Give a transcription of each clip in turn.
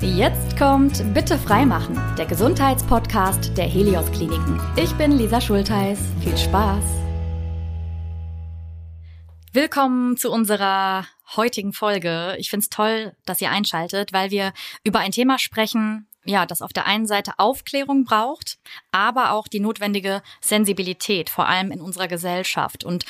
Jetzt kommt Bitte freimachen, der Gesundheitspodcast der Helios Kliniken. Ich bin Lisa Schultheiß. Viel Spaß. Willkommen zu unserer heutigen Folge. Ich finde es toll, dass ihr einschaltet, weil wir über ein Thema sprechen, ja, das auf der einen Seite Aufklärung braucht, aber auch die notwendige Sensibilität, vor allem in unserer Gesellschaft. Und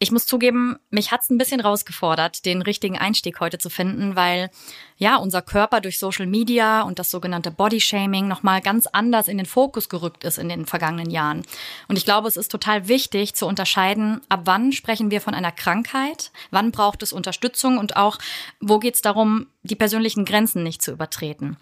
ich muss zugeben, mich hat's ein bisschen rausgefordert, den richtigen Einstieg heute zu finden, weil ja unser Körper durch Social Media und das sogenannte Bodyshaming nochmal ganz anders in den Fokus gerückt ist in den vergangenen Jahren. Und ich glaube, es ist total wichtig zu unterscheiden, ab wann sprechen wir von einer Krankheit, wann braucht es Unterstützung und auch, wo geht's darum, die persönlichen Grenzen nicht zu übertreten.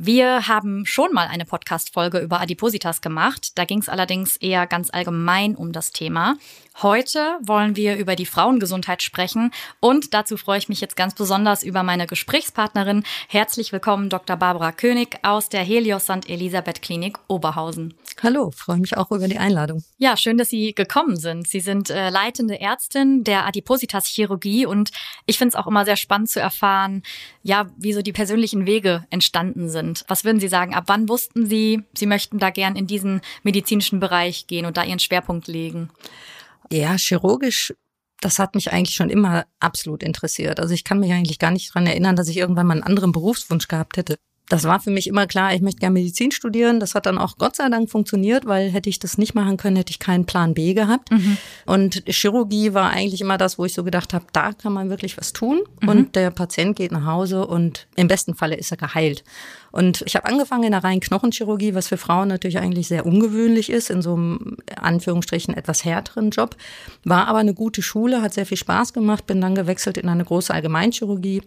Wir haben schon mal eine Podcast-Folge über Adipositas gemacht. Da ging es allerdings eher ganz allgemein um das Thema. Heute wollen wir über die Frauengesundheit sprechen und dazu freue ich mich jetzt ganz besonders über meine Gesprächspartnerin. Herzlich willkommen, Dr. Barbara König aus der Helios St. Elisabeth Klinik Oberhausen. Hallo, freue mich auch über die Einladung. Ja, schön, dass Sie gekommen sind. Sie sind äh, leitende Ärztin der Adipositas-Chirurgie und ich finde es auch immer sehr spannend zu erfahren, ja, wie so die persönlichen Wege entstanden sind. Was würden Sie sagen? Ab wann wussten Sie, Sie möchten da gern in diesen medizinischen Bereich gehen und da Ihren Schwerpunkt legen? Ja, chirurgisch, das hat mich eigentlich schon immer absolut interessiert. Also ich kann mich eigentlich gar nicht dran erinnern, dass ich irgendwann mal einen anderen Berufswunsch gehabt hätte das war für mich immer klar, ich möchte gerne Medizin studieren. Das hat dann auch Gott sei Dank funktioniert, weil hätte ich das nicht machen können, hätte ich keinen Plan B gehabt. Mhm. Und Chirurgie war eigentlich immer das, wo ich so gedacht habe, da kann man wirklich was tun. Mhm. Und der Patient geht nach Hause und im besten Falle ist er geheilt. Und ich habe angefangen in der reinen Knochenchirurgie, was für Frauen natürlich eigentlich sehr ungewöhnlich ist, in so einem Anführungsstrichen etwas härteren Job. War aber eine gute Schule, hat sehr viel Spaß gemacht, bin dann gewechselt in eine große Allgemeinchirurgie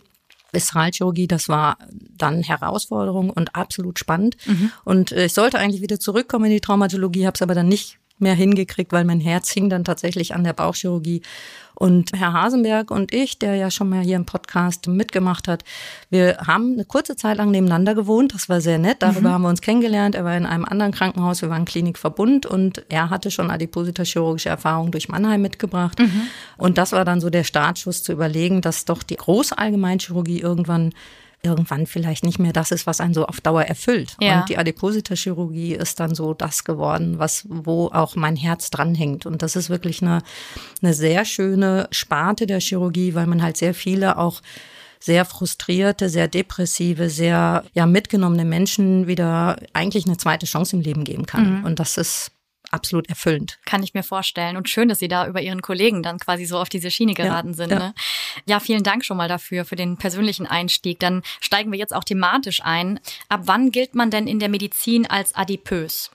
Viszeralchirurgie, das war dann Herausforderung und absolut spannend. Mhm. Und äh, ich sollte eigentlich wieder zurückkommen in die Traumatologie, habe es aber dann nicht mehr hingekriegt, weil mein Herz hing dann tatsächlich an der Bauchchirurgie. Und Herr Hasenberg und ich, der ja schon mal hier im Podcast mitgemacht hat, wir haben eine kurze Zeit lang nebeneinander gewohnt. Das war sehr nett. Darüber mhm. haben wir uns kennengelernt. Er war in einem anderen Krankenhaus. Wir waren Klinikverbund und er hatte schon Adipositas-chirurgische Erfahrungen durch Mannheim mitgebracht. Mhm. Und das war dann so der Startschuss zu überlegen, dass doch die große Allgemeinchirurgie irgendwann irgendwann vielleicht nicht mehr das ist, was einen so auf Dauer erfüllt. Ja. Und die Adiposita-Chirurgie ist dann so das geworden, was, wo auch mein Herz dranhängt. Und das ist wirklich eine, eine sehr schöne Sparte der Chirurgie, weil man halt sehr viele auch sehr frustrierte, sehr depressive, sehr ja mitgenommene Menschen wieder eigentlich eine zweite Chance im Leben geben kann. Mhm. Und das ist absolut erfüllend. Kann ich mir vorstellen. Und schön, dass Sie da über Ihren Kollegen dann quasi so auf diese Schiene geraten ja, sind. Ja. Ne? ja, vielen Dank schon mal dafür, für den persönlichen Einstieg. Dann steigen wir jetzt auch thematisch ein. Ab wann gilt man denn in der Medizin als adipös?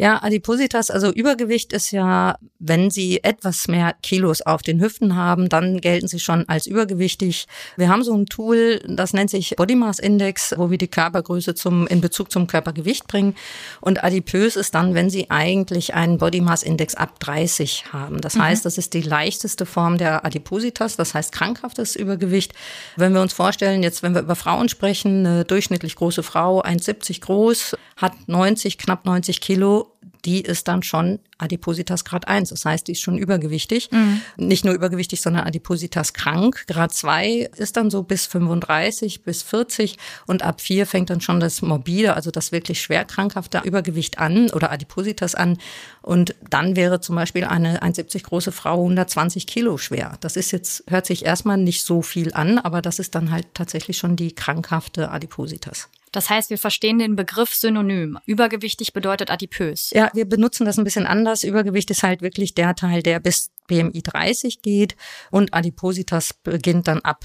Ja, Adipositas, also Übergewicht ist ja, wenn Sie etwas mehr Kilos auf den Hüften haben, dann gelten Sie schon als übergewichtig. Wir haben so ein Tool, das nennt sich Body Mass Index, wo wir die Körpergröße zum, in Bezug zum Körpergewicht bringen. Und adipös ist dann, wenn Sie eigentlich einen Body Mass Index ab 30 haben. Das mhm. heißt, das ist die leichteste Form der Adipositas, das heißt krankhaftes Übergewicht. Wenn wir uns vorstellen, jetzt, wenn wir über Frauen sprechen, eine durchschnittlich große Frau, 1,70 groß, hat 90, knapp 90 Kilo, die ist dann schon Adipositas Grad 1. Das heißt, die ist schon übergewichtig. Mhm. Nicht nur übergewichtig, sondern Adipositas krank. Grad 2 ist dann so bis 35, bis 40 und ab 4 fängt dann schon das morbide, also das wirklich schwer krankhafte Übergewicht an oder Adipositas an. Und dann wäre zum Beispiel eine 1,70 große Frau 120 Kilo schwer. Das ist jetzt, hört sich erstmal nicht so viel an, aber das ist dann halt tatsächlich schon die krankhafte Adipositas. Das heißt, wir verstehen den Begriff synonym. Übergewichtig bedeutet adipös. Ja, wir benutzen das ein bisschen anders. Übergewicht ist halt wirklich der Teil, der bis BMI 30 geht und Adipositas beginnt dann ab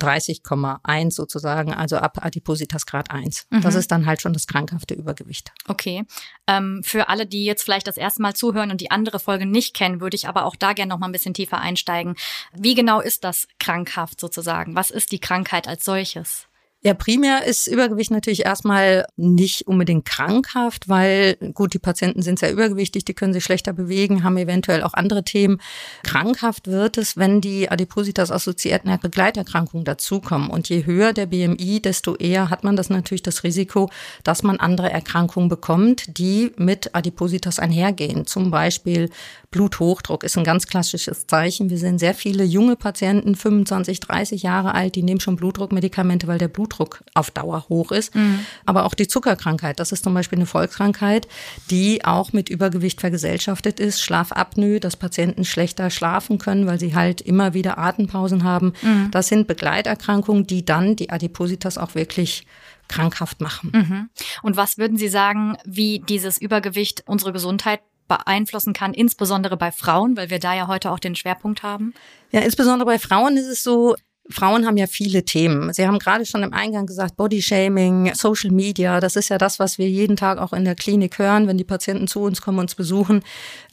30,1 sozusagen, also ab Adipositas Grad 1. Mhm. Das ist dann halt schon das krankhafte Übergewicht. Okay. Ähm, für alle, die jetzt vielleicht das erste Mal zuhören und die andere Folge nicht kennen, würde ich aber auch da gerne noch mal ein bisschen tiefer einsteigen. Wie genau ist das krankhaft sozusagen? Was ist die Krankheit als solches? Ja, primär ist Übergewicht natürlich erstmal nicht unbedingt krankhaft, weil gut, die Patienten sind sehr übergewichtig, die können sich schlechter bewegen, haben eventuell auch andere Themen. Krankhaft wird es, wenn die Adipositas assoziierten Begleiterkrankungen dazukommen. Und je höher der BMI, desto eher hat man das natürlich das Risiko, dass man andere Erkrankungen bekommt, die mit Adipositas einhergehen. Zum Beispiel Bluthochdruck ist ein ganz klassisches Zeichen. Wir sehen sehr viele junge Patienten, 25, 30 Jahre alt, die nehmen schon Blutdruckmedikamente, weil der Blut Blutdruck auf Dauer hoch ist. Mhm. Aber auch die Zuckerkrankheit, das ist zum Beispiel eine Volkskrankheit, die auch mit Übergewicht vergesellschaftet ist. Schlafapnoe, dass Patienten schlechter schlafen können, weil sie halt immer wieder Atempausen haben. Mhm. Das sind Begleiterkrankungen, die dann die Adipositas auch wirklich krankhaft machen. Mhm. Und was würden Sie sagen, wie dieses Übergewicht unsere Gesundheit beeinflussen kann, insbesondere bei Frauen, weil wir da ja heute auch den Schwerpunkt haben? Ja, insbesondere bei Frauen ist es so, Frauen haben ja viele Themen. Sie haben gerade schon im Eingang gesagt, Bodyshaming, Social Media, das ist ja das, was wir jeden Tag auch in der Klinik hören, wenn die Patienten zu uns kommen, uns besuchen.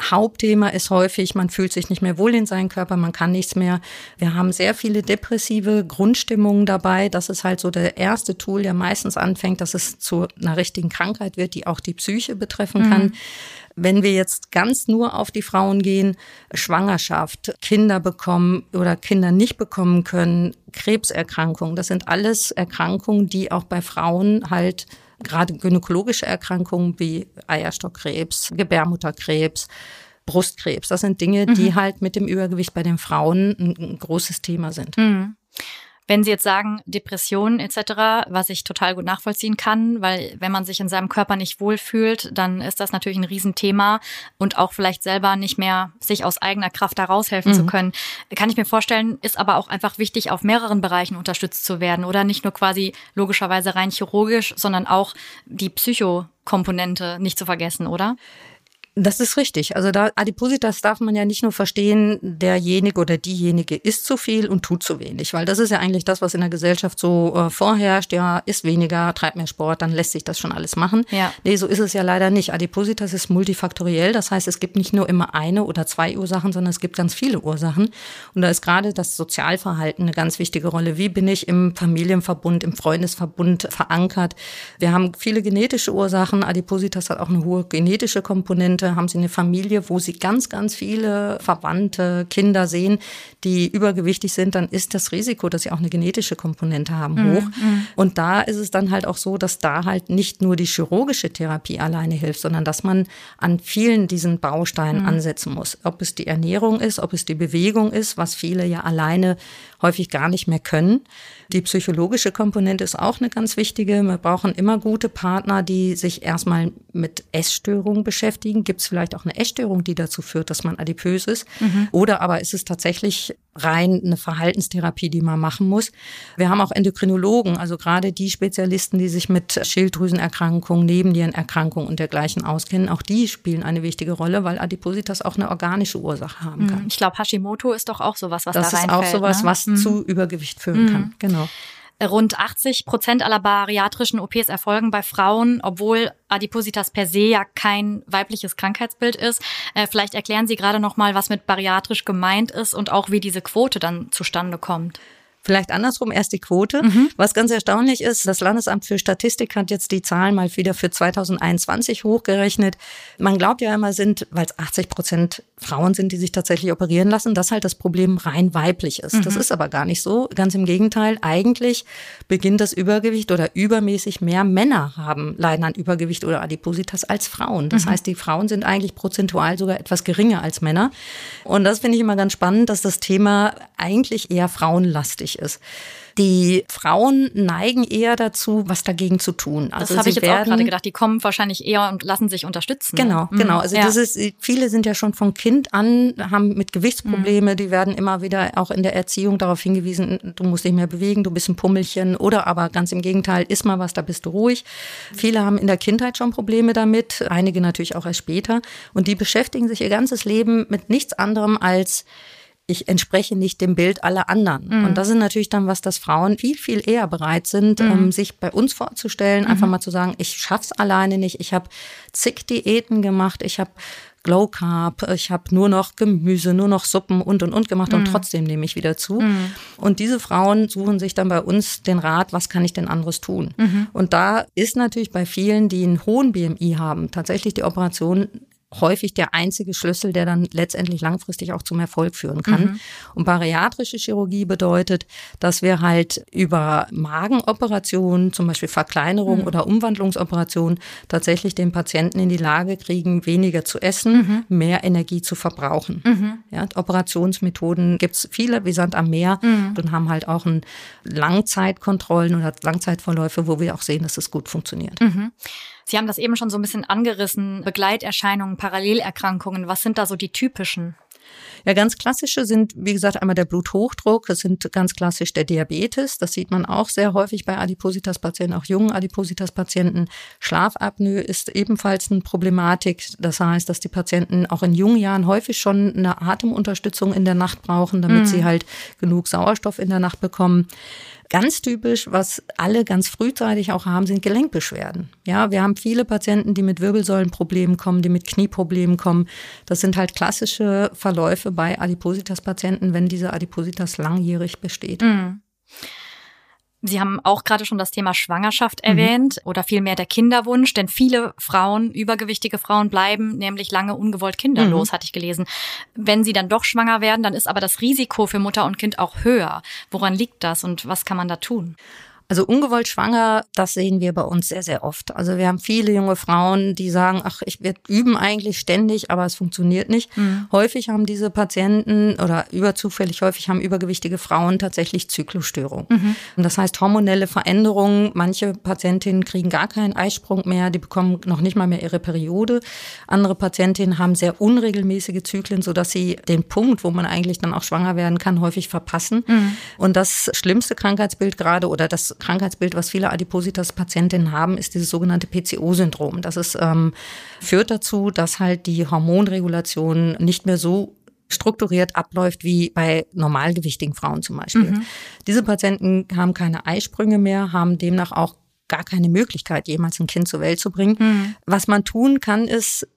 Hauptthema ist häufig, man fühlt sich nicht mehr wohl in seinem Körper, man kann nichts mehr. Wir haben sehr viele depressive Grundstimmungen dabei. Das ist halt so der erste Tool, der meistens anfängt, dass es zu einer richtigen Krankheit wird, die auch die Psyche betreffen kann. Mhm. Wenn wir jetzt ganz nur auf die Frauen gehen, Schwangerschaft, Kinder bekommen oder Kinder nicht bekommen können, Krebserkrankungen, das sind alles Erkrankungen, die auch bei Frauen halt gerade gynäkologische Erkrankungen wie Eierstockkrebs, Gebärmutterkrebs, Brustkrebs, das sind Dinge, die mhm. halt mit dem Übergewicht bei den Frauen ein, ein großes Thema sind. Mhm. Wenn Sie jetzt sagen, Depressionen etc., was ich total gut nachvollziehen kann, weil wenn man sich in seinem Körper nicht wohlfühlt, dann ist das natürlich ein Riesenthema und auch vielleicht selber nicht mehr sich aus eigener Kraft da raushelfen mhm. zu können. Kann ich mir vorstellen, ist aber auch einfach wichtig, auf mehreren Bereichen unterstützt zu werden oder nicht nur quasi logischerweise rein chirurgisch, sondern auch die Psychokomponente nicht zu vergessen, oder? Das ist richtig. Also da Adipositas darf man ja nicht nur verstehen, derjenige oder diejenige isst zu viel und tut zu wenig, weil das ist ja eigentlich das, was in der Gesellschaft so äh, vorherrscht. Ja, isst weniger, treibt mehr Sport, dann lässt sich das schon alles machen. Ja. Nee, so ist es ja leider nicht. Adipositas ist multifaktoriell. Das heißt, es gibt nicht nur immer eine oder zwei Ursachen, sondern es gibt ganz viele Ursachen. Und da ist gerade das Sozialverhalten eine ganz wichtige Rolle. Wie bin ich im Familienverbund, im Freundesverbund verankert? Wir haben viele genetische Ursachen. Adipositas hat auch eine hohe genetische Komponente. Leute, haben sie eine Familie, wo sie ganz, ganz viele Verwandte, Kinder sehen, die übergewichtig sind, dann ist das Risiko, dass sie auch eine genetische Komponente haben, mhm, hoch. Mhm. Und da ist es dann halt auch so, dass da halt nicht nur die chirurgische Therapie alleine hilft, sondern dass man an vielen diesen Bausteinen mhm. ansetzen muss. Ob es die Ernährung ist, ob es die Bewegung ist, was viele ja alleine häufig gar nicht mehr können. Die psychologische Komponente ist auch eine ganz wichtige. Wir brauchen immer gute Partner, die sich erstmal mit Essstörungen beschäftigen. Gibt es vielleicht auch eine Essstörung, die dazu führt, dass man adipös ist? Mhm. Oder aber ist es tatsächlich rein eine Verhaltenstherapie, die man machen muss? Wir haben auch Endokrinologen, also gerade die Spezialisten, die sich mit Schilddrüsenerkrankungen, Nebennierenerkrankungen und dergleichen auskennen. Auch die spielen eine wichtige Rolle, weil Adipositas auch eine organische Ursache haben kann. Ich glaube, Hashimoto ist doch auch sowas, was das da reinfällt. Das ist auch sowas, ne? was mhm. zu Übergewicht führen mhm. kann. Genau. Rund 80 Prozent aller bariatrischen OPs erfolgen bei Frauen, obwohl Adipositas per se ja kein weibliches Krankheitsbild ist. Äh, vielleicht erklären Sie gerade noch mal, was mit bariatrisch gemeint ist und auch wie diese Quote dann zustande kommt. Vielleicht andersrum erst die Quote. Mhm. Was ganz erstaunlich ist, das Landesamt für Statistik hat jetzt die Zahlen mal wieder für 2021 hochgerechnet. Man glaubt ja immer sind, weil es 80 Prozent Frauen sind, die sich tatsächlich operieren lassen, dass halt das Problem rein weiblich ist. Mhm. Das ist aber gar nicht so. Ganz im Gegenteil. Eigentlich beginnt das Übergewicht oder übermäßig mehr Männer haben, leiden an Übergewicht oder Adipositas als Frauen. Das mhm. heißt, die Frauen sind eigentlich prozentual sogar etwas geringer als Männer. Und das finde ich immer ganz spannend, dass das Thema eigentlich eher frauenlastig ist. Die Frauen neigen eher dazu, was dagegen zu tun. Also das habe ich jetzt werden, auch gerade gedacht. Die kommen wahrscheinlich eher und lassen sich unterstützen. Genau, mhm. genau. Also ja. das ist, viele sind ja schon von Kind an, haben mit Gewichtsprobleme, mhm. die werden immer wieder auch in der Erziehung darauf hingewiesen, du musst dich mehr bewegen, du bist ein Pummelchen oder aber ganz im Gegenteil, iss mal was, da bist du ruhig. Viele haben in der Kindheit schon Probleme damit, einige natürlich auch erst später. Und die beschäftigen sich ihr ganzes Leben mit nichts anderem als ich entspreche nicht dem Bild aller anderen. Mhm. Und das ist natürlich dann was, dass Frauen viel, viel eher bereit sind, mhm. ähm, sich bei uns vorzustellen, mhm. einfach mal zu sagen, ich schaff's alleine nicht, ich habe zig Diäten gemacht, ich habe Glow Carb, ich habe nur noch Gemüse, nur noch Suppen und und und gemacht und mhm. trotzdem nehme ich wieder zu. Mhm. Und diese Frauen suchen sich dann bei uns den Rat, was kann ich denn anderes tun? Mhm. Und da ist natürlich bei vielen, die einen hohen BMI haben, tatsächlich die Operation häufig der einzige Schlüssel, der dann letztendlich langfristig auch zum Erfolg führen kann. Mhm. Und bariatrische Chirurgie bedeutet, dass wir halt über Magenoperationen, zum Beispiel Verkleinerung mhm. oder Umwandlungsoperationen, tatsächlich den Patienten in die Lage kriegen, weniger zu essen, mhm. mehr Energie zu verbrauchen. Mhm. Ja, Operationsmethoden gibt's viele, wie Sand am Meer mhm. und haben halt auch ein Langzeitkontrollen oder Langzeitverläufe, wo wir auch sehen, dass es gut funktioniert. Sie haben das eben schon so ein bisschen angerissen. Begleiterscheinungen, Parallelerkrankungen. Was sind da so die typischen? Ja, ganz klassische sind, wie gesagt, einmal der Bluthochdruck, es sind ganz klassisch der Diabetes, das sieht man auch sehr häufig bei Adipositas-Patienten, auch jungen Adipositas-Patienten. Schlafapnoe ist ebenfalls eine Problematik. Das heißt, dass die Patienten auch in jungen Jahren häufig schon eine Atemunterstützung in der Nacht brauchen, damit mhm. sie halt genug Sauerstoff in der Nacht bekommen. Ganz typisch, was alle ganz frühzeitig auch haben, sind Gelenkbeschwerden. Ja, wir haben viele Patienten, die mit Wirbelsäulenproblemen kommen, die mit Knieproblemen kommen. Das sind halt klassische Verläufe bei Adipositas-Patienten, wenn diese Adipositas langjährig besteht. Mhm. Sie haben auch gerade schon das Thema Schwangerschaft mhm. erwähnt oder vielmehr der Kinderwunsch, denn viele Frauen, übergewichtige Frauen bleiben nämlich lange ungewollt kinderlos, mhm. hatte ich gelesen. Wenn sie dann doch schwanger werden, dann ist aber das Risiko für Mutter und Kind auch höher. Woran liegt das und was kann man da tun? Also ungewollt schwanger, das sehen wir bei uns sehr, sehr oft. Also wir haben viele junge Frauen, die sagen, ach, ich werde üben eigentlich ständig, aber es funktioniert nicht. Mhm. Häufig haben diese Patienten oder überzufällig häufig haben übergewichtige Frauen tatsächlich Zyklusstörungen. Mhm. Das heißt hormonelle Veränderungen. Manche Patientinnen kriegen gar keinen Eisprung mehr, die bekommen noch nicht mal mehr ihre Periode. Andere Patientinnen haben sehr unregelmäßige Zyklen, sodass sie den Punkt, wo man eigentlich dann auch schwanger werden kann, häufig verpassen. Mhm. Und das schlimmste Krankheitsbild gerade oder das Krankheitsbild, was viele Adipositas-Patientinnen haben, ist dieses sogenannte PCO-Syndrom. Das ist, ähm, führt dazu, dass halt die Hormonregulation nicht mehr so strukturiert abläuft wie bei normalgewichtigen Frauen zum Beispiel. Mhm. Diese Patienten haben keine Eisprünge mehr, haben demnach auch gar keine Möglichkeit, jemals ein Kind zur Welt zu bringen. Mhm. Was man tun kann, ist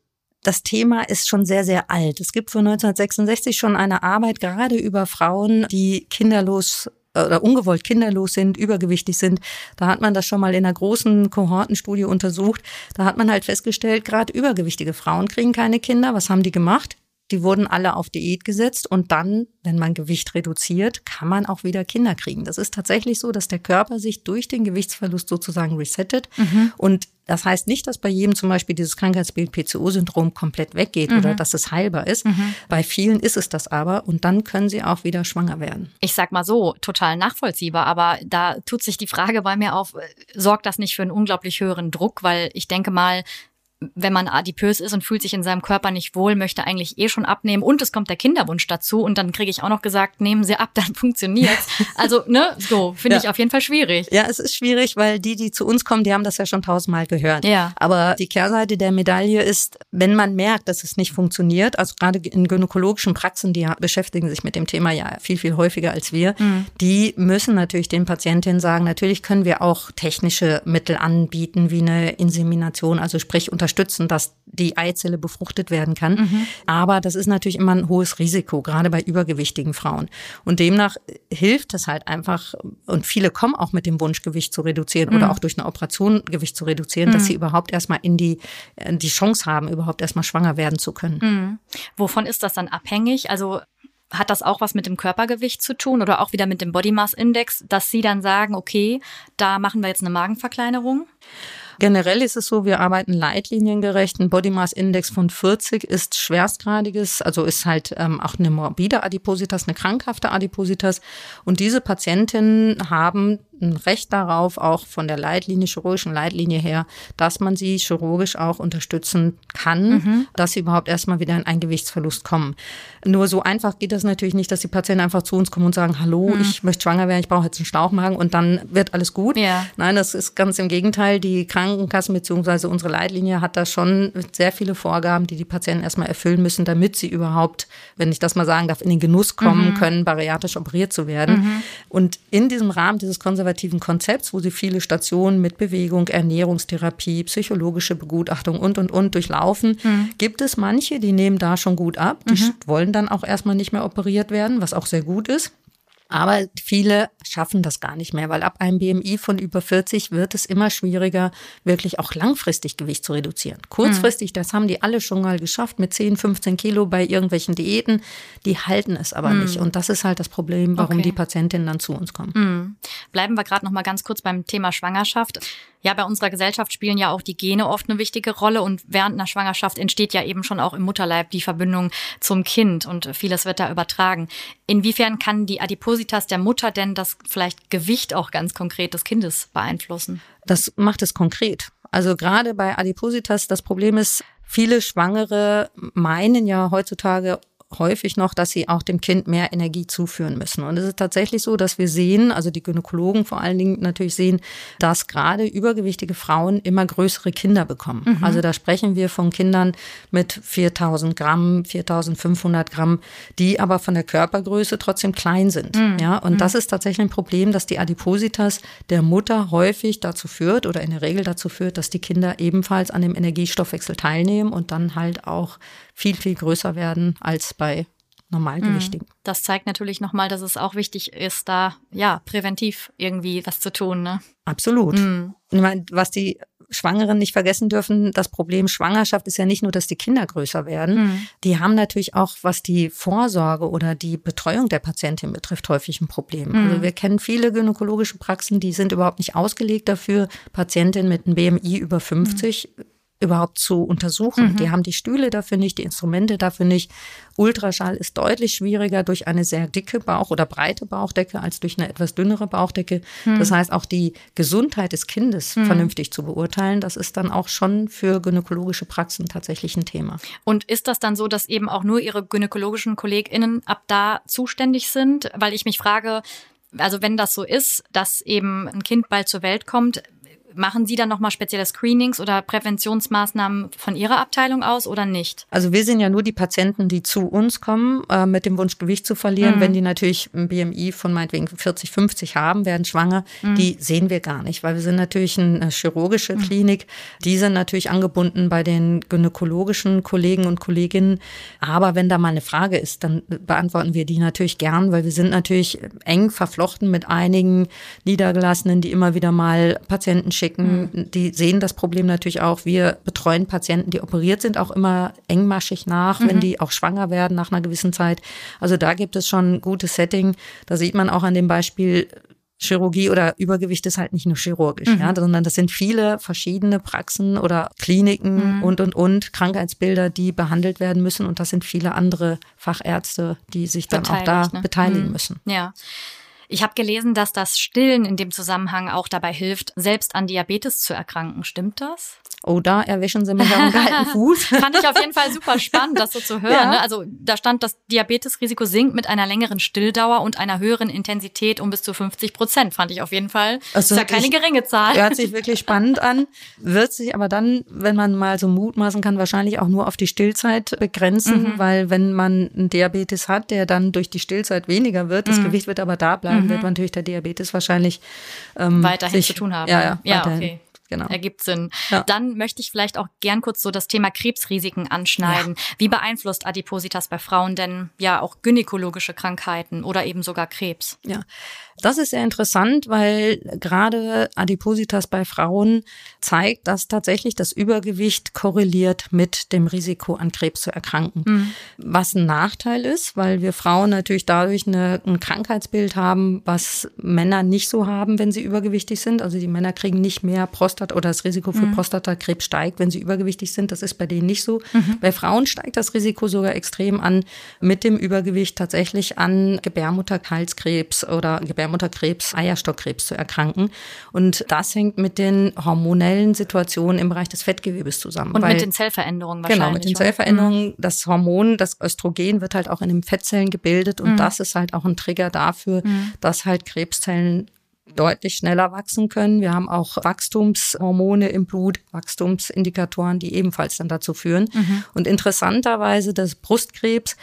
das Thema ist schon sehr, sehr alt. Es gibt von 1966 schon eine Arbeit gerade über Frauen, die kinderlos oder ungewollt kinderlos sind, übergewichtig sind. Da hat man das schon mal in einer großen Kohortenstudie untersucht. Da hat man halt festgestellt, gerade übergewichtige Frauen kriegen keine Kinder. Was haben die gemacht? Die wurden alle auf Diät gesetzt und dann, wenn man Gewicht reduziert, kann man auch wieder Kinder kriegen. Das ist tatsächlich so, dass der Körper sich durch den Gewichtsverlust sozusagen resettet. Mhm. Und das heißt nicht, dass bei jedem zum Beispiel dieses Krankheitsbild PCO-Syndrom komplett weggeht mhm. oder dass es heilbar ist. Mhm. Bei vielen ist es das aber und dann können sie auch wieder schwanger werden. Ich sag mal so, total nachvollziehbar, aber da tut sich die Frage bei mir auf, sorgt das nicht für einen unglaublich höheren Druck? Weil ich denke mal, wenn man adipös ist und fühlt sich in seinem Körper nicht wohl, möchte eigentlich eh schon abnehmen und es kommt der Kinderwunsch dazu und dann kriege ich auch noch gesagt, nehmen Sie ab, dann funktioniert's. Also, ne, so finde ja. ich auf jeden Fall schwierig. Ja, es ist schwierig, weil die, die zu uns kommen, die haben das ja schon tausendmal gehört. Ja. Aber die Kehrseite der Medaille ist, wenn man merkt, dass es nicht funktioniert, also gerade in gynäkologischen Praxen, die beschäftigen sich mit dem Thema ja viel, viel häufiger als wir, mhm. die müssen natürlich den Patientinnen sagen, natürlich können wir auch technische Mittel anbieten, wie eine Insemination, also sprich unter unterstützen, dass die Eizelle befruchtet werden kann. Mhm. Aber das ist natürlich immer ein hohes Risiko, gerade bei übergewichtigen Frauen. Und demnach hilft es halt einfach, und viele kommen auch mit dem Wunsch, Gewicht zu reduzieren mhm. oder auch durch eine Operation Gewicht zu reduzieren, mhm. dass sie überhaupt erstmal in die, äh, die Chance haben, überhaupt erstmal schwanger werden zu können. Mhm. Wovon ist das dann abhängig? Also hat das auch was mit dem Körpergewicht zu tun oder auch wieder mit dem Body Mass Index, dass Sie dann sagen, okay, da machen wir jetzt eine Magenverkleinerung? Generell ist es so, wir arbeiten leitliniengerecht. Ein Body Mass Index von 40 ist schwerstgradiges, also ist halt ähm, auch eine morbide Adipositas, eine krankhafte Adipositas. Und diese Patientinnen haben ein Recht darauf, auch von der Leitlinie, chirurgischen Leitlinie her, dass man sie chirurgisch auch unterstützen kann, mhm. dass sie überhaupt erstmal wieder in einen Gewichtsverlust kommen. Nur so einfach geht das natürlich nicht, dass die Patienten einfach zu uns kommen und sagen, hallo, mhm. ich möchte schwanger werden, ich brauche jetzt einen Schlauchmagen und dann wird alles gut. Ja. Nein, das ist ganz im Gegenteil. Die Krankenkassen bzw. unsere Leitlinie hat da schon sehr viele Vorgaben, die die Patienten erstmal erfüllen müssen, damit sie überhaupt, wenn ich das mal sagen darf, in den Genuss kommen mhm. können, bariatrisch operiert zu werden. Mhm. Und in diesem Rahmen dieses konservativen konservativen Konzepts, wo sie viele Stationen mit Bewegung, Ernährungstherapie, psychologische Begutachtung und, und, und durchlaufen, mhm. gibt es manche, die nehmen da schon gut ab. Die mhm. wollen dann auch erstmal nicht mehr operiert werden, was auch sehr gut ist. Aber viele schaffen das gar nicht mehr, weil ab einem BMI von über 40 wird es immer schwieriger, wirklich auch langfristig Gewicht zu reduzieren. Kurzfristig, das haben die alle schon mal geschafft mit 10, 15 Kilo bei irgendwelchen Diäten. Die halten es aber mhm. nicht. Und das ist halt das Problem, warum okay. die Patientinnen dann zu uns kommen. Mhm. Bleiben wir gerade noch mal ganz kurz beim Thema Schwangerschaft. Ja, bei unserer Gesellschaft spielen ja auch die Gene oft eine wichtige Rolle und während einer Schwangerschaft entsteht ja eben schon auch im Mutterleib die Verbindung zum Kind und vieles wird da übertragen. Inwiefern kann die Adipositas der Mutter denn das vielleicht Gewicht auch ganz konkret des Kindes beeinflussen? Das macht es konkret. Also gerade bei Adipositas, das Problem ist, viele Schwangere meinen ja heutzutage häufig noch, dass sie auch dem Kind mehr Energie zuführen müssen. Und es ist tatsächlich so, dass wir sehen, also die Gynäkologen vor allen Dingen natürlich sehen, dass gerade übergewichtige Frauen immer größere Kinder bekommen. Mhm. Also da sprechen wir von Kindern mit 4000 Gramm, 4500 Gramm, die aber von der Körpergröße trotzdem klein sind. Mhm. Ja, und mhm. das ist tatsächlich ein Problem, dass die Adipositas der Mutter häufig dazu führt oder in der Regel dazu führt, dass die Kinder ebenfalls an dem Energiestoffwechsel teilnehmen und dann halt auch viel, viel größer werden als bei Normalgewichtigen. Mhm. Das zeigt natürlich nochmal, dass es auch wichtig ist, da ja präventiv irgendwie was zu tun. Ne? Absolut. Mhm. Ich meine, was die Schwangeren nicht vergessen dürfen, das Problem Schwangerschaft ist ja nicht nur, dass die Kinder größer werden. Mhm. Die haben natürlich auch, was die Vorsorge oder die Betreuung der Patientin betrifft, häufig ein Problem. Mhm. Also wir kennen viele gynäkologische Praxen, die sind überhaupt nicht ausgelegt dafür, Patientinnen mit einem BMI über 50 mhm überhaupt zu untersuchen. Mhm. Die haben die Stühle dafür nicht, die Instrumente dafür nicht. Ultraschall ist deutlich schwieriger durch eine sehr dicke Bauch- oder breite Bauchdecke als durch eine etwas dünnere Bauchdecke. Mhm. Das heißt, auch die Gesundheit des Kindes mhm. vernünftig zu beurteilen, das ist dann auch schon für gynäkologische Praxen tatsächlich ein Thema. Und ist das dann so, dass eben auch nur Ihre gynäkologischen KollegInnen ab da zuständig sind? Weil ich mich frage, also wenn das so ist, dass eben ein Kind bald zur Welt kommt, Machen Sie dann nochmal spezielle Screenings oder Präventionsmaßnahmen von Ihrer Abteilung aus oder nicht? Also wir sind ja nur die Patienten, die zu uns kommen, äh, mit dem Wunsch, Gewicht zu verlieren. Mhm. Wenn die natürlich ein BMI von meinetwegen 40, 50 haben, werden schwanger, mhm. die sehen wir gar nicht, weil wir sind natürlich eine chirurgische mhm. Klinik. Die sind natürlich angebunden bei den gynäkologischen Kollegen und Kolleginnen. Aber wenn da mal eine Frage ist, dann beantworten wir die natürlich gern, weil wir sind natürlich eng verflochten mit einigen Niedergelassenen, die immer wieder mal Patienten schicken. Mhm. Die sehen das Problem natürlich auch. Wir betreuen Patienten, die operiert sind, auch immer engmaschig nach, mhm. wenn die auch schwanger werden nach einer gewissen Zeit. Also da gibt es schon ein gutes Setting. Da sieht man auch an dem Beispiel, Chirurgie oder Übergewicht ist halt nicht nur chirurgisch, mhm. ja, sondern das sind viele verschiedene Praxen oder Kliniken mhm. und und und Krankheitsbilder, die behandelt werden müssen und das sind viele andere Fachärzte, die sich dann Beteiligt, auch da ne? beteiligen mhm. müssen. Ja. Ich habe gelesen, dass das Stillen in dem Zusammenhang auch dabei hilft, selbst an Diabetes zu erkranken. Stimmt das? Oh, da erwischen Sie mich einen kalten Fuß. Fand ich auf jeden Fall super spannend, das so zu hören. Ja. Ne? Also da stand, das Diabetesrisiko sinkt mit einer längeren Stilldauer und einer höheren Intensität um bis zu 50 Prozent. Fand ich auf jeden Fall. Also ist ja keine geringe Zahl. Hört sich wirklich spannend an. Wird sich aber dann, wenn man mal so mutmaßen kann, wahrscheinlich auch nur auf die Stillzeit begrenzen, mhm. weil wenn man einen Diabetes hat, der dann durch die Stillzeit weniger wird, das mhm. Gewicht wird aber da bleiben, mhm. wird man natürlich der Diabetes wahrscheinlich ähm, weiterhin sich, zu tun haben. Ja, ja, ja okay genau. Ergibt Sinn. Ja. Dann möchte ich vielleicht auch gern kurz so das Thema Krebsrisiken anschneiden. Ja. Wie beeinflusst Adipositas bei Frauen denn ja auch gynäkologische Krankheiten oder eben sogar Krebs? Ja, das ist sehr interessant, weil gerade Adipositas bei Frauen zeigt, dass tatsächlich das Übergewicht korreliert mit dem Risiko an Krebs zu erkranken. Mhm. Was ein Nachteil ist, weil wir Frauen natürlich dadurch eine, ein Krankheitsbild haben, was Männer nicht so haben, wenn sie übergewichtig sind. Also die Männer kriegen nicht mehr Prostat oder das Risiko für mhm. Prostatakrebs steigt, wenn sie übergewichtig sind. Das ist bei denen nicht so. Mhm. Bei Frauen steigt das Risiko sogar extrem an, mit dem Übergewicht tatsächlich an Gebärmutterhalskrebs oder Gebärmutterhalskrebs Gebärmutterkrebs, Eierstockkrebs zu erkranken. Und das hängt mit den hormonellen Situationen im Bereich des Fettgewebes zusammen. Und weil, mit den Zellveränderungen wahrscheinlich. Genau, mit den Zellveränderungen. Mhm. Das Hormon, das Östrogen wird halt auch in den Fettzellen gebildet und mhm. das ist halt auch ein Trigger dafür, mhm. dass halt Krebszellen deutlich schneller wachsen können. Wir haben auch Wachstumshormone im Blut, Wachstumsindikatoren, die ebenfalls dann dazu führen. Mhm. Und interessanterweise, das Brustkrebs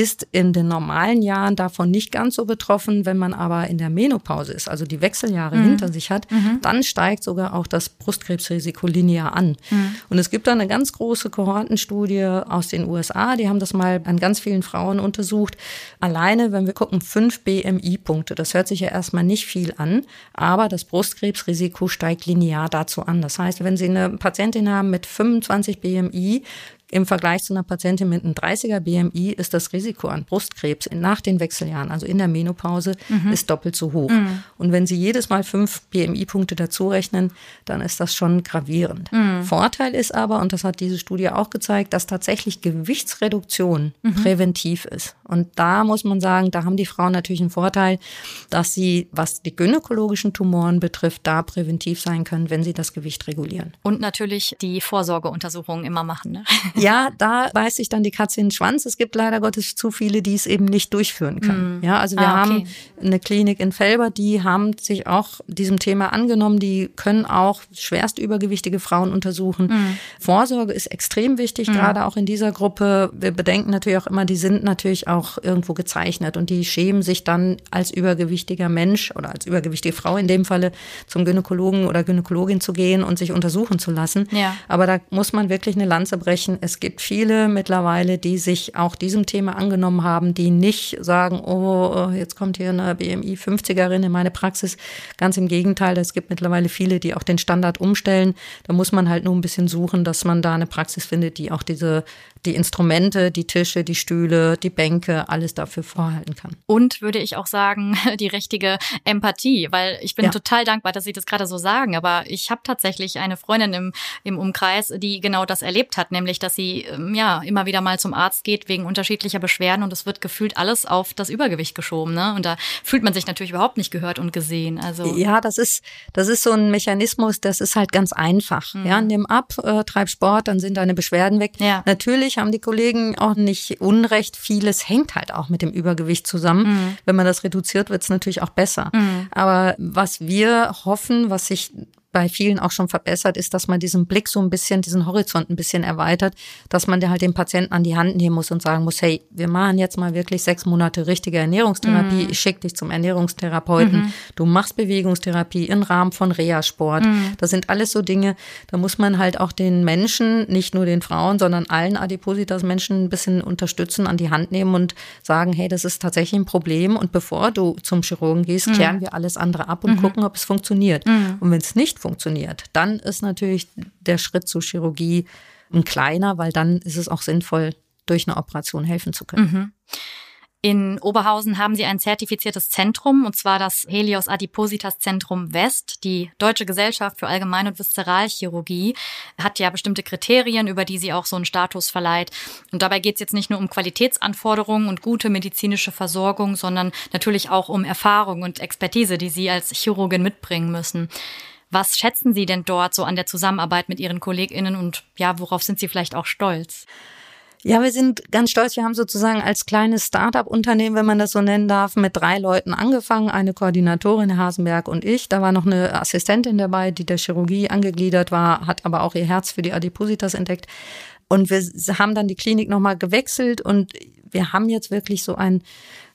ist in den normalen Jahren davon nicht ganz so betroffen. Wenn man aber in der Menopause ist, also die Wechseljahre mhm. hinter sich hat, mhm. dann steigt sogar auch das Brustkrebsrisiko linear an. Mhm. Und es gibt da eine ganz große Kohortenstudie aus den USA, die haben das mal an ganz vielen Frauen untersucht. Alleine, wenn wir gucken, fünf BMI-Punkte, das hört sich ja erstmal nicht viel an, aber das Brustkrebsrisiko steigt linear dazu an. Das heißt, wenn Sie eine Patientin haben mit 25 BMI, im Vergleich zu einer Patientin mit einem 30er BMI ist das Risiko an Brustkrebs nach den Wechseljahren, also in der Menopause, mhm. ist doppelt so hoch. Mhm. Und wenn Sie jedes Mal fünf BMI-Punkte dazu rechnen, dann ist das schon gravierend. Mhm. Vorteil ist aber, und das hat diese Studie auch gezeigt, dass tatsächlich Gewichtsreduktion mhm. präventiv ist. Und da muss man sagen, da haben die Frauen natürlich einen Vorteil, dass sie, was die gynäkologischen Tumoren betrifft, da präventiv sein können, wenn sie das Gewicht regulieren. Und natürlich die Vorsorgeuntersuchungen immer machen. Ne? Ja, da beißt sich dann die Katze in den Schwanz. Es gibt leider Gottes zu viele, die es eben nicht durchführen können. Mhm. Ja, also wir ah, okay. haben eine Klinik in Felber, die haben sich auch diesem Thema angenommen. Die können auch schwerst übergewichtige Frauen untersuchen. Mhm. Vorsorge ist extrem wichtig, mhm. gerade auch in dieser Gruppe. Wir bedenken natürlich auch immer, die sind natürlich auch irgendwo gezeichnet und die schämen sich dann als übergewichtiger Mensch oder als übergewichtige Frau in dem Falle zum Gynäkologen oder Gynäkologin zu gehen und sich untersuchen zu lassen. Ja. Aber da muss man wirklich eine Lanze brechen es gibt viele mittlerweile, die sich auch diesem Thema angenommen haben, die nicht sagen, oh, jetzt kommt hier eine BMI 50erin in meine Praxis. Ganz im Gegenteil, es gibt mittlerweile viele, die auch den Standard umstellen. Da muss man halt nur ein bisschen suchen, dass man da eine Praxis findet, die auch diese die Instrumente, die Tische, die Stühle, die Bänke, alles dafür vorhalten kann. Und würde ich auch sagen, die richtige Empathie, weil ich bin ja. total dankbar, dass Sie das gerade so sagen, aber ich habe tatsächlich eine Freundin im, im Umkreis, die genau das erlebt hat, nämlich, dass sie ähm, ja immer wieder mal zum Arzt geht wegen unterschiedlicher Beschwerden und es wird gefühlt alles auf das Übergewicht geschoben, ne? Und da fühlt man sich natürlich überhaupt nicht gehört und gesehen. Also ja, das ist das ist so ein Mechanismus, das ist halt ganz einfach. Mhm. Ja, nimm ab, äh, treib Sport, dann sind deine Beschwerden weg. Ja. Natürlich natürlich haben die Kollegen auch nicht Unrecht. Vieles hängt halt auch mit dem Übergewicht zusammen. Mhm. Wenn man das reduziert, wird es natürlich auch besser. Mhm. Aber was wir hoffen, was sich bei vielen auch schon verbessert, ist, dass man diesen Blick so ein bisschen, diesen Horizont ein bisschen erweitert, dass man halt den Patienten an die Hand nehmen muss und sagen muss, hey, wir machen jetzt mal wirklich sechs Monate richtige Ernährungstherapie. Mhm. Ich schicke dich zum Ernährungstherapeuten. Mhm. Du machst Bewegungstherapie im Rahmen von Reha-Sport. Mhm. Das sind alles so Dinge, da muss man halt auch den Menschen, nicht nur den Frauen, sondern allen Adipositas-Menschen ein bisschen unterstützen, an die Hand nehmen und sagen, hey, das ist tatsächlich ein Problem. Und bevor du zum Chirurgen gehst, mhm. klären wir alles andere ab und mhm. gucken, ob es funktioniert. Mhm. Und wenn es nicht funktioniert, dann ist natürlich der Schritt zur Chirurgie ein kleiner, weil dann ist es auch sinnvoll, durch eine Operation helfen zu können. Mhm. In Oberhausen haben sie ein zertifiziertes Zentrum, und zwar das Helios Adipositas Zentrum West. Die Deutsche Gesellschaft für Allgemein- und Viszeralchirurgie hat ja bestimmte Kriterien, über die sie auch so einen Status verleiht. Und dabei geht es jetzt nicht nur um Qualitätsanforderungen und gute medizinische Versorgung, sondern natürlich auch um Erfahrung und Expertise, die sie als Chirurgin mitbringen müssen. Was schätzen Sie denn dort so an der Zusammenarbeit mit Ihren KollegInnen und ja, worauf sind Sie vielleicht auch stolz? Ja, wir sind ganz stolz. Wir haben sozusagen als kleines Start-up-Unternehmen, wenn man das so nennen darf, mit drei Leuten angefangen. Eine Koordinatorin, Hasenberg und ich. Da war noch eine Assistentin dabei, die der Chirurgie angegliedert war, hat aber auch ihr Herz für die Adipositas entdeckt. Und wir haben dann die Klinik nochmal gewechselt und wir haben jetzt wirklich so ein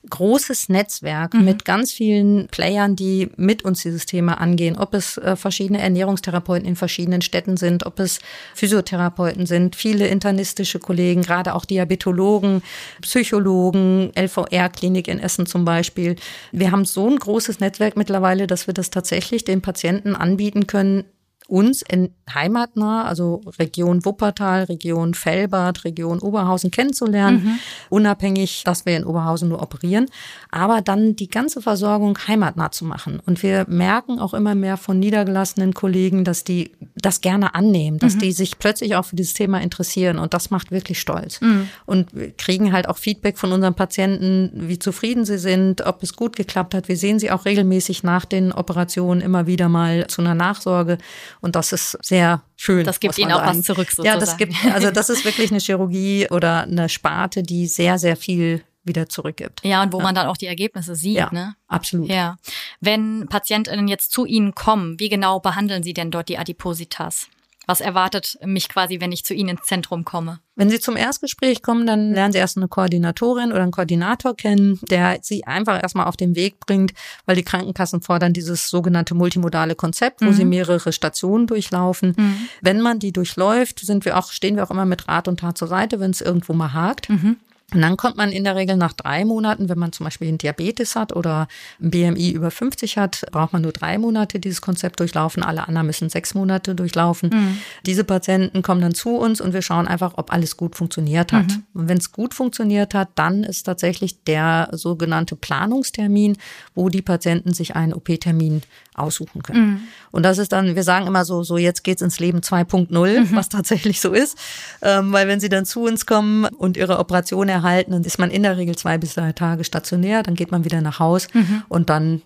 großes Netzwerk mhm. mit ganz vielen Playern, die mit uns dieses Thema angehen. Ob es äh, verschiedene Ernährungstherapeuten in verschiedenen Städten sind, ob es Physiotherapeuten sind, viele internistische Kollegen, gerade auch Diabetologen, Psychologen, LVR-Klinik in Essen zum Beispiel. Wir haben so ein großes Netzwerk mittlerweile, dass wir das tatsächlich den Patienten anbieten können, uns in heimatnah, also Region Wuppertal, Region Fellbad, Region Oberhausen kennenzulernen, mhm. unabhängig, dass wir in Oberhausen nur operieren, aber dann die ganze Versorgung heimatnah zu machen. Und wir merken auch immer mehr von niedergelassenen Kollegen, dass die das gerne annehmen, dass mhm. die sich plötzlich auch für dieses Thema interessieren und das macht wirklich stolz. Mhm. Und wir kriegen halt auch Feedback von unseren Patienten, wie zufrieden sie sind, ob es gut geklappt hat. Wir sehen sie auch regelmäßig nach den Operationen immer wieder mal zu einer Nachsorge und das ist sehr schön. Das gibt ihnen auch sagen. was zurück sozusagen. Ja, das gibt, also das ist wirklich eine Chirurgie oder eine Sparte, die sehr, sehr viel wieder zurückgibt. Ja, und wo ja. man dann auch die Ergebnisse sieht, ja, ne? Absolut. Ja. Wenn PatientInnen jetzt zu Ihnen kommen, wie genau behandeln Sie denn dort die Adipositas? Was erwartet mich quasi, wenn ich zu Ihnen ins Zentrum komme? Wenn Sie zum Erstgespräch kommen, dann lernen Sie erst eine Koordinatorin oder einen Koordinator kennen, der Sie einfach erstmal auf den Weg bringt, weil die Krankenkassen fordern dieses sogenannte multimodale Konzept, wo mhm. Sie mehrere Stationen durchlaufen. Mhm. Wenn man die durchläuft, sind wir auch, stehen wir auch immer mit Rat und Tat zur Seite, wenn es irgendwo mal hakt. Mhm. Und dann kommt man in der Regel nach drei Monaten, wenn man zum Beispiel einen Diabetes hat oder ein BMI über 50 hat, braucht man nur drei Monate dieses Konzept durchlaufen. Alle anderen müssen sechs Monate durchlaufen. Mhm. Diese Patienten kommen dann zu uns und wir schauen einfach, ob alles gut funktioniert hat. Mhm. Und wenn es gut funktioniert hat, dann ist tatsächlich der sogenannte Planungstermin, wo die Patienten sich einen OP-Termin aussuchen können. Mhm. Und das ist dann, wir sagen immer so, so jetzt geht's ins Leben 2.0, mhm. was tatsächlich so ist. Ähm, weil wenn sie dann zu uns kommen und ihre Operation erhalten, dann ist man in der Regel zwei bis drei Tage stationär, dann geht man wieder nach Haus mhm. und dann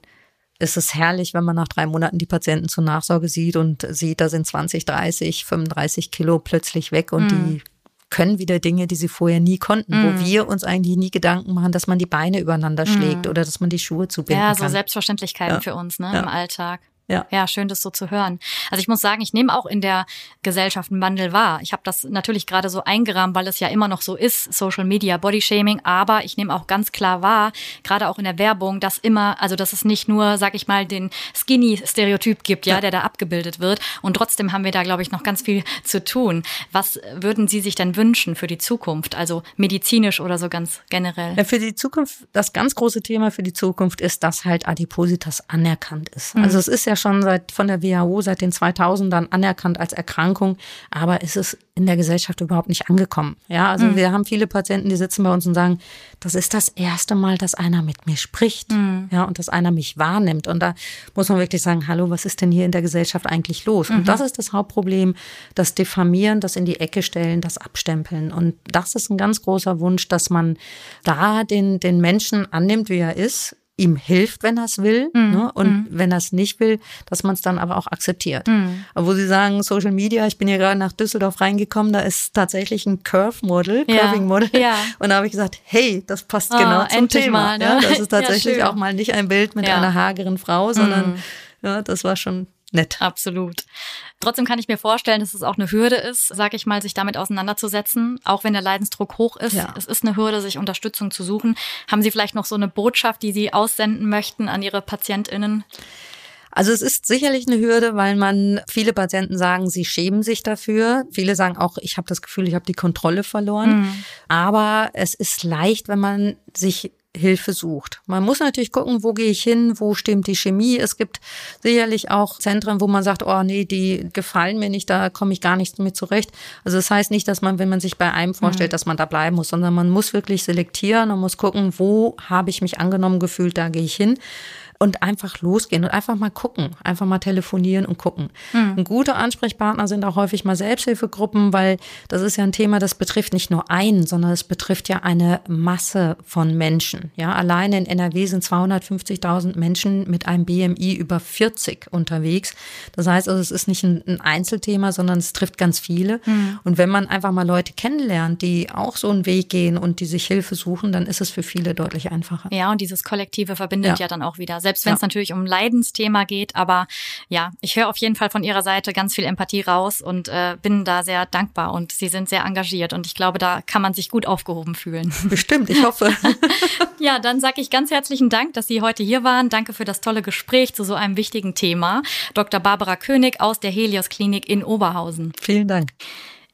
ist es herrlich, wenn man nach drei Monaten die Patienten zur Nachsorge sieht und sieht, da sind 20, 30, 35 Kilo plötzlich weg und die mhm. Können wieder Dinge, die sie vorher nie konnten, mm. wo wir uns eigentlich nie Gedanken machen, dass man die Beine übereinander schlägt mm. oder dass man die Schuhe zubinden kann. Ja, so Selbstverständlichkeiten ja. für uns ne, ja. im Alltag. Ja. ja, schön, das so zu hören. Also ich muss sagen, ich nehme auch in der Gesellschaft einen Wandel wahr. Ich habe das natürlich gerade so eingerahmt, weil es ja immer noch so ist, Social Media, Bodyshaming, aber ich nehme auch ganz klar wahr, gerade auch in der Werbung, dass immer, also dass es nicht nur, sag ich mal, den Skinny-Stereotyp gibt, ja, ja, der da abgebildet wird. Und trotzdem haben wir da, glaube ich, noch ganz viel zu tun. Was würden Sie sich denn wünschen für die Zukunft? Also medizinisch oder so ganz generell? Ja, für die Zukunft, das ganz große Thema für die Zukunft ist, dass halt Adipositas anerkannt ist. Mhm. Also es ist ja schon seit, von der WHO seit den 2000ern anerkannt als Erkrankung, aber ist es in der Gesellschaft überhaupt nicht angekommen. Ja, also mhm. wir haben viele Patienten, die sitzen bei uns und sagen, das ist das erste Mal, dass einer mit mir spricht, mhm. ja, und dass einer mich wahrnimmt. Und da muss man wirklich sagen, hallo, was ist denn hier in der Gesellschaft eigentlich los? Mhm. Und das ist das Hauptproblem, das Diffamieren, das in die Ecke stellen, das Abstempeln. Und das ist ein ganz großer Wunsch, dass man da den, den Menschen annimmt, wie er ist, ihm hilft, wenn er es will, mhm. ne? und mhm. wenn er es nicht will, dass man es dann aber auch akzeptiert. Mhm. Aber wo Sie sagen, Social Media, ich bin hier gerade nach Düsseldorf reingekommen, da ist tatsächlich ein Curve-Model, ja. Curving-Model. Ja. Und da habe ich gesagt, hey, das passt oh, genau zum Thema. Mal, ne? ja, das ist tatsächlich ja, auch mal nicht ein Bild mit einer hageren Frau, sondern mhm. ja, das war schon nett. Absolut. Trotzdem kann ich mir vorstellen, dass es auch eine Hürde ist, sag ich mal, sich damit auseinanderzusetzen, auch wenn der Leidensdruck hoch ist. Ja. Es ist eine Hürde, sich Unterstützung zu suchen. Haben Sie vielleicht noch so eine Botschaft, die Sie aussenden möchten an Ihre PatientInnen? Also es ist sicherlich eine Hürde, weil man viele Patienten sagen, sie schämen sich dafür. Viele sagen auch, ich habe das Gefühl, ich habe die Kontrolle verloren. Mhm. Aber es ist leicht, wenn man sich Hilfe sucht. Man muss natürlich gucken, wo gehe ich hin, wo stimmt die Chemie. Es gibt sicherlich auch Zentren, wo man sagt, oh nee, die gefallen mir nicht, da komme ich gar nicht mit zurecht. Also das heißt nicht, dass man, wenn man sich bei einem vorstellt, mhm. dass man da bleiben muss, sondern man muss wirklich selektieren und muss gucken, wo habe ich mich angenommen gefühlt, da gehe ich hin und einfach losgehen und einfach mal gucken, einfach mal telefonieren und gucken. Mhm. Ein guter Ansprechpartner sind auch häufig mal Selbsthilfegruppen, weil das ist ja ein Thema, das betrifft nicht nur einen, sondern es betrifft ja eine Masse von Menschen. Ja, alleine in NRW sind 250.000 Menschen mit einem BMI über 40 unterwegs. Das heißt also, es ist nicht ein, Einzelthema, sondern es trifft ganz viele. Mhm. Und wenn man einfach mal Leute kennenlernt, die auch so einen Weg gehen und die sich Hilfe suchen, dann ist es für viele deutlich einfacher. Ja, und dieses Kollektive verbindet ja, ja dann auch wieder selbst wenn es ja. natürlich um Leidensthema geht. Aber ja, ich höre auf jeden Fall von Ihrer Seite ganz viel Empathie raus und äh, bin da sehr dankbar und Sie sind sehr engagiert und ich glaube, da kann man sich gut aufgehoben fühlen. Bestimmt, ich hoffe. ja, dann sage ich ganz herzlichen Dank, dass Sie heute hier waren. Danke für das tolle Gespräch zu so einem wichtigen Thema. Dr. Barbara König aus der Helios Klinik in Oberhausen. Vielen Dank.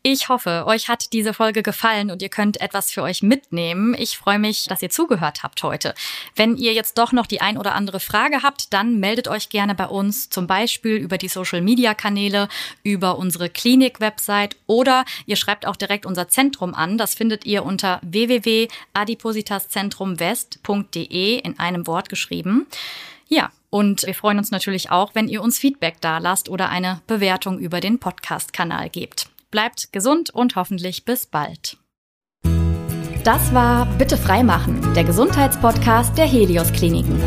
Ich hoffe, euch hat diese Folge gefallen und ihr könnt etwas für euch mitnehmen. Ich freue mich, dass ihr zugehört habt heute. Wenn ihr jetzt doch noch die ein oder andere Frage habt, dann meldet euch gerne bei uns, zum Beispiel über die Social-Media-Kanäle, über unsere Klinik-Website oder ihr schreibt auch direkt unser Zentrum an. Das findet ihr unter www.adipositaszentrumwest.de in einem Wort geschrieben. Ja, und wir freuen uns natürlich auch, wenn ihr uns Feedback da lasst oder eine Bewertung über den Podcast-Kanal gebt. Bleibt gesund und hoffentlich bis bald. Das war Bitte freimachen, der Gesundheitspodcast der Helios Kliniken.